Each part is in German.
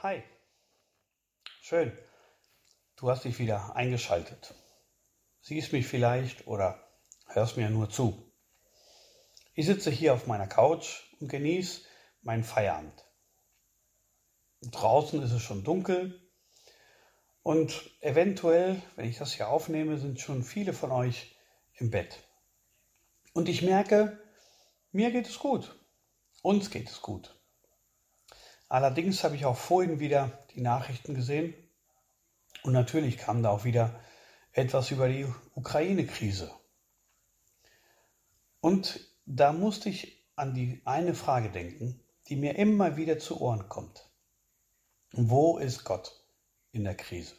Hi, schön, du hast dich wieder eingeschaltet. Siehst mich vielleicht oder hörst mir nur zu. Ich sitze hier auf meiner Couch und genieße meinen Feierabend. Draußen ist es schon dunkel und eventuell, wenn ich das hier aufnehme, sind schon viele von euch im Bett. Und ich merke, mir geht es gut. Uns geht es gut. Allerdings habe ich auch vorhin wieder die Nachrichten gesehen und natürlich kam da auch wieder etwas über die Ukraine-Krise. Und da musste ich an die eine Frage denken, die mir immer wieder zu Ohren kommt. Wo ist Gott in der Krise?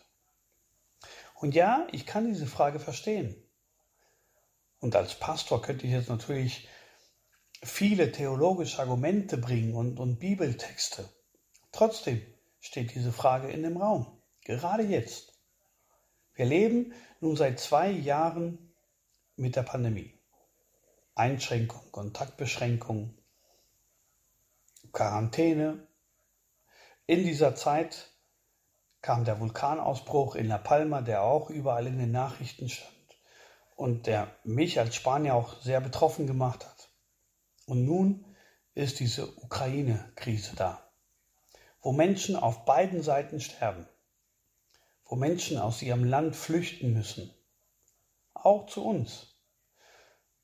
Und ja, ich kann diese Frage verstehen. Und als Pastor könnte ich jetzt natürlich viele theologische Argumente bringen und, und Bibeltexte. Trotzdem steht diese Frage in dem Raum, gerade jetzt. Wir leben nun seit zwei Jahren mit der Pandemie. Einschränkung, Kontaktbeschränkung, Quarantäne. In dieser Zeit kam der Vulkanausbruch in La Palma, der auch überall in den Nachrichten stand und der mich als Spanier auch sehr betroffen gemacht hat. Und nun ist diese Ukraine-Krise da wo Menschen auf beiden Seiten sterben, wo Menschen aus ihrem Land flüchten müssen, auch zu uns.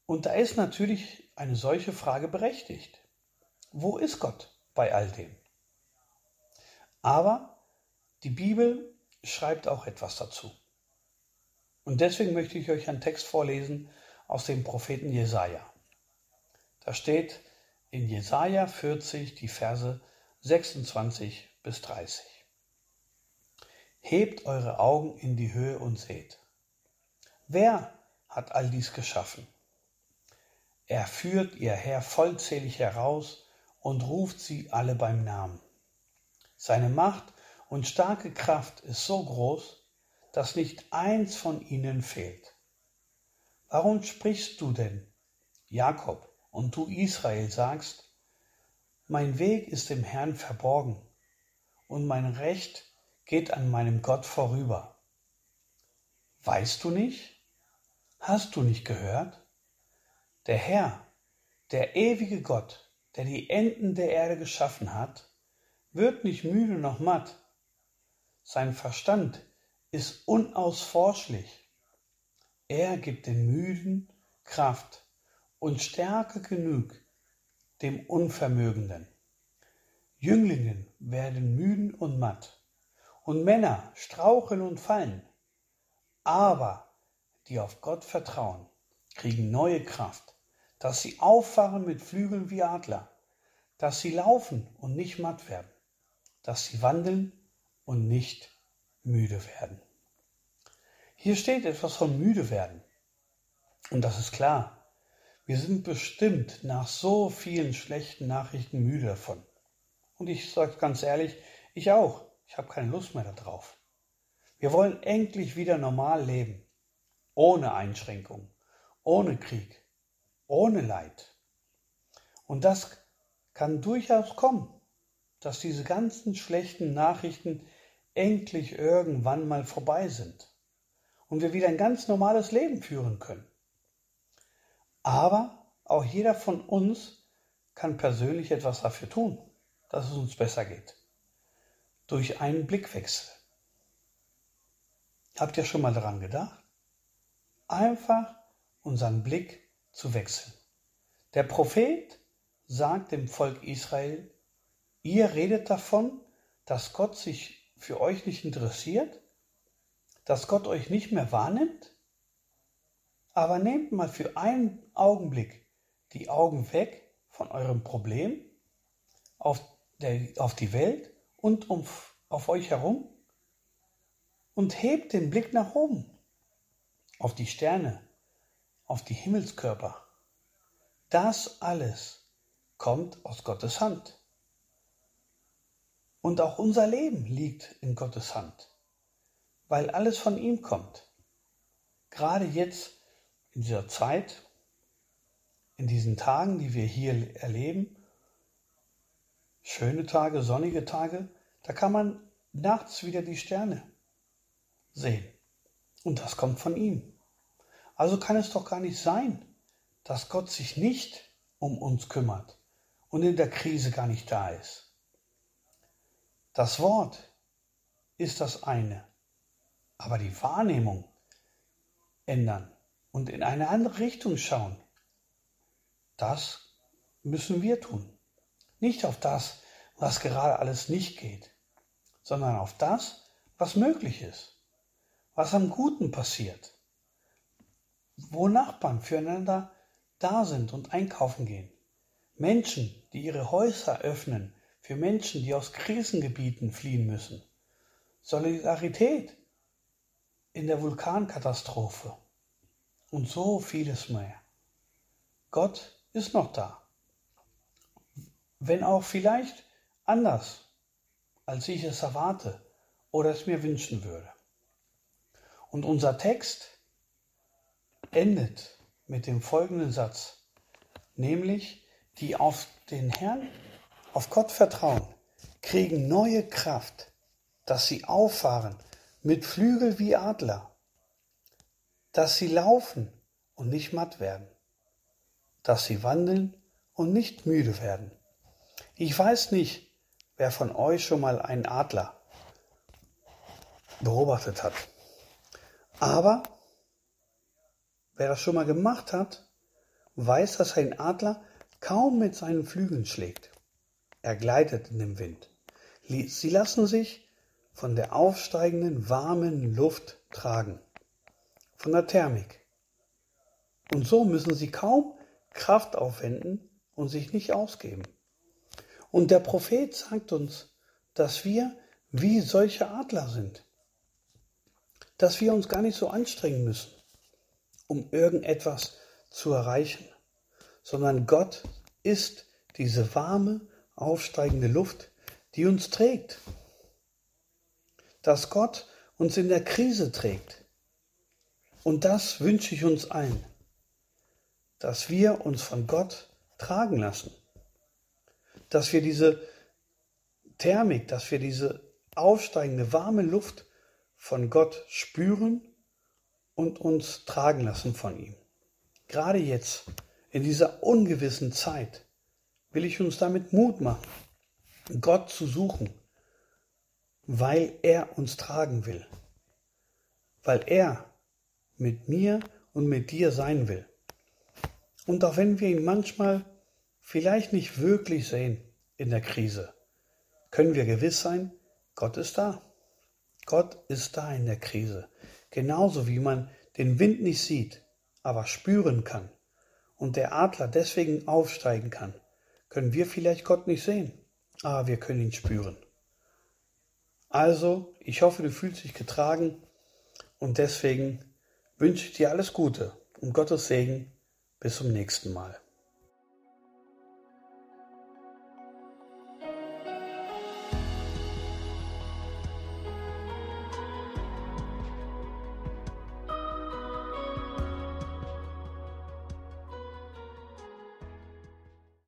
Und da ist natürlich eine solche Frage berechtigt. Wo ist Gott bei all dem? Aber die Bibel schreibt auch etwas dazu. Und deswegen möchte ich euch einen Text vorlesen aus dem Propheten Jesaja. Da steht in Jesaja 40 die Verse 26 bis 30. Hebt eure Augen in die Höhe und seht. Wer hat all dies geschaffen? Er führt ihr Herr vollzählig heraus und ruft sie alle beim Namen. Seine Macht und starke Kraft ist so groß, dass nicht eins von ihnen fehlt. Warum sprichst du denn, Jakob, und du Israel sagst, mein Weg ist dem Herrn verborgen, und mein Recht geht an meinem Gott vorüber. Weißt du nicht? Hast du nicht gehört? Der Herr, der ewige Gott, der die Enden der Erde geschaffen hat, wird nicht müde noch matt. Sein Verstand ist unausforschlich. Er gibt den Müden Kraft und Stärke genug dem Unvermögenden. Jünglingen werden müden und matt, und Männer straucheln und fallen. Aber die auf Gott vertrauen, kriegen neue Kraft, dass sie auffahren mit Flügeln wie Adler, dass sie laufen und nicht matt werden, dass sie wandeln und nicht müde werden. Hier steht etwas von müde werden. Und das ist klar. Wir sind bestimmt nach so vielen schlechten Nachrichten müde davon. Und ich sage ganz ehrlich, ich auch. Ich habe keine Lust mehr darauf. Wir wollen endlich wieder normal leben. Ohne Einschränkung, ohne Krieg, ohne Leid. Und das kann durchaus kommen, dass diese ganzen schlechten Nachrichten endlich irgendwann mal vorbei sind und wir wieder ein ganz normales Leben führen können. Aber auch jeder von uns kann persönlich etwas dafür tun, dass es uns besser geht. Durch einen Blickwechsel. Habt ihr schon mal daran gedacht? Einfach unseren Blick zu wechseln. Der Prophet sagt dem Volk Israel, ihr redet davon, dass Gott sich für euch nicht interessiert, dass Gott euch nicht mehr wahrnimmt? Aber nehmt mal für einen Augenblick die Augen weg von eurem Problem auf, der, auf die Welt und um, auf euch herum und hebt den Blick nach oben auf die Sterne, auf die Himmelskörper. Das alles kommt aus Gottes Hand. Und auch unser Leben liegt in Gottes Hand, weil alles von ihm kommt. Gerade jetzt in dieser Zeit, in diesen Tagen, die wir hier erleben, schöne Tage, sonnige Tage, Da kann man nachts wieder die Sterne sehen. Und das kommt von ihm. Also kann es doch gar nicht sein, dass Gott sich nicht um uns kümmert und in der Krise gar nicht da ist. Das Wort ist das eine, aber die Wahrnehmung ändern und in eine andere Richtung schauen, das müssen wir tun. Nicht auf das, was gerade alles nicht geht, sondern auf das, was möglich ist, was am Guten passiert, wo Nachbarn füreinander da sind und einkaufen gehen. Menschen, die ihre Häuser öffnen für Menschen, die aus Krisengebieten fliehen müssen. Solidarität in der Vulkankatastrophe und so vieles mehr. Gott ist noch da. Wenn auch vielleicht anders, als ich es erwarte oder es mir wünschen würde. Und unser Text endet mit dem folgenden Satz, nämlich die auf den Herrn, auf Gott vertrauen, kriegen neue Kraft, dass sie auffahren mit Flügel wie Adler, dass sie laufen und nicht matt werden, dass sie wandeln und nicht müde werden. Ich weiß nicht, wer von euch schon mal einen Adler beobachtet hat. Aber wer das schon mal gemacht hat, weiß, dass ein Adler kaum mit seinen Flügeln schlägt. Er gleitet in dem Wind. Sie lassen sich von der aufsteigenden warmen Luft tragen, von der Thermik. Und so müssen sie kaum Kraft aufwenden und sich nicht ausgeben. Und der Prophet sagt uns, dass wir wie solche Adler sind, dass wir uns gar nicht so anstrengen müssen, um irgendetwas zu erreichen sondern Gott ist diese warme, aufsteigende Luft, die uns trägt. Dass Gott uns in der Krise trägt. Und das wünsche ich uns allen, dass wir uns von Gott tragen lassen. Dass wir diese Thermik, dass wir diese aufsteigende warme Luft von Gott spüren und uns tragen lassen von ihm. Gerade jetzt in dieser ungewissen Zeit will ich uns damit Mut machen, Gott zu suchen, weil er uns tragen will, weil er mit mir und mit dir sein will. Und auch wenn wir ihn manchmal vielleicht nicht wirklich sehen in der Krise, können wir gewiss sein, Gott ist da. Gott ist da in der Krise. Genauso wie man den Wind nicht sieht, aber spüren kann und der Adler deswegen aufsteigen kann, können wir vielleicht Gott nicht sehen, aber wir können ihn spüren. Also, ich hoffe, du fühlst dich getragen und deswegen wünsche ich dir alles Gute und Gottes Segen. Bis zum nächsten Mal.